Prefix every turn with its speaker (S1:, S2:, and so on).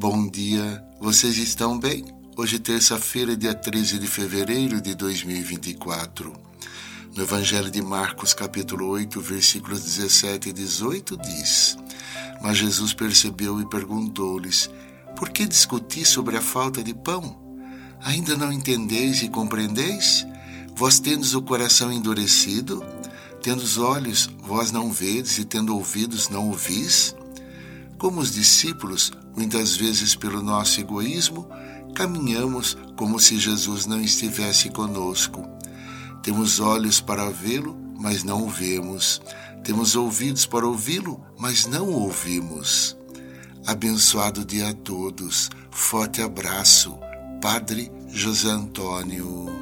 S1: Bom dia, vocês estão bem? Hoje, terça-feira, dia 13 de fevereiro de 2024. No Evangelho de Marcos, capítulo 8, versículos 17 e 18, diz: Mas Jesus percebeu e perguntou-lhes: Por que discutis sobre a falta de pão? Ainda não entendeis e compreendeis? Vós tendes o coração endurecido? Tendo os olhos, vós não vedes, e tendo ouvidos, não ouvis? Como os discípulos, muitas vezes pelo nosso egoísmo, caminhamos como se Jesus não estivesse conosco. Temos olhos para vê-lo, mas não o vemos. Temos ouvidos para ouvi-lo, mas não o ouvimos. Abençoado dia a todos. Forte abraço. Padre José Antônio.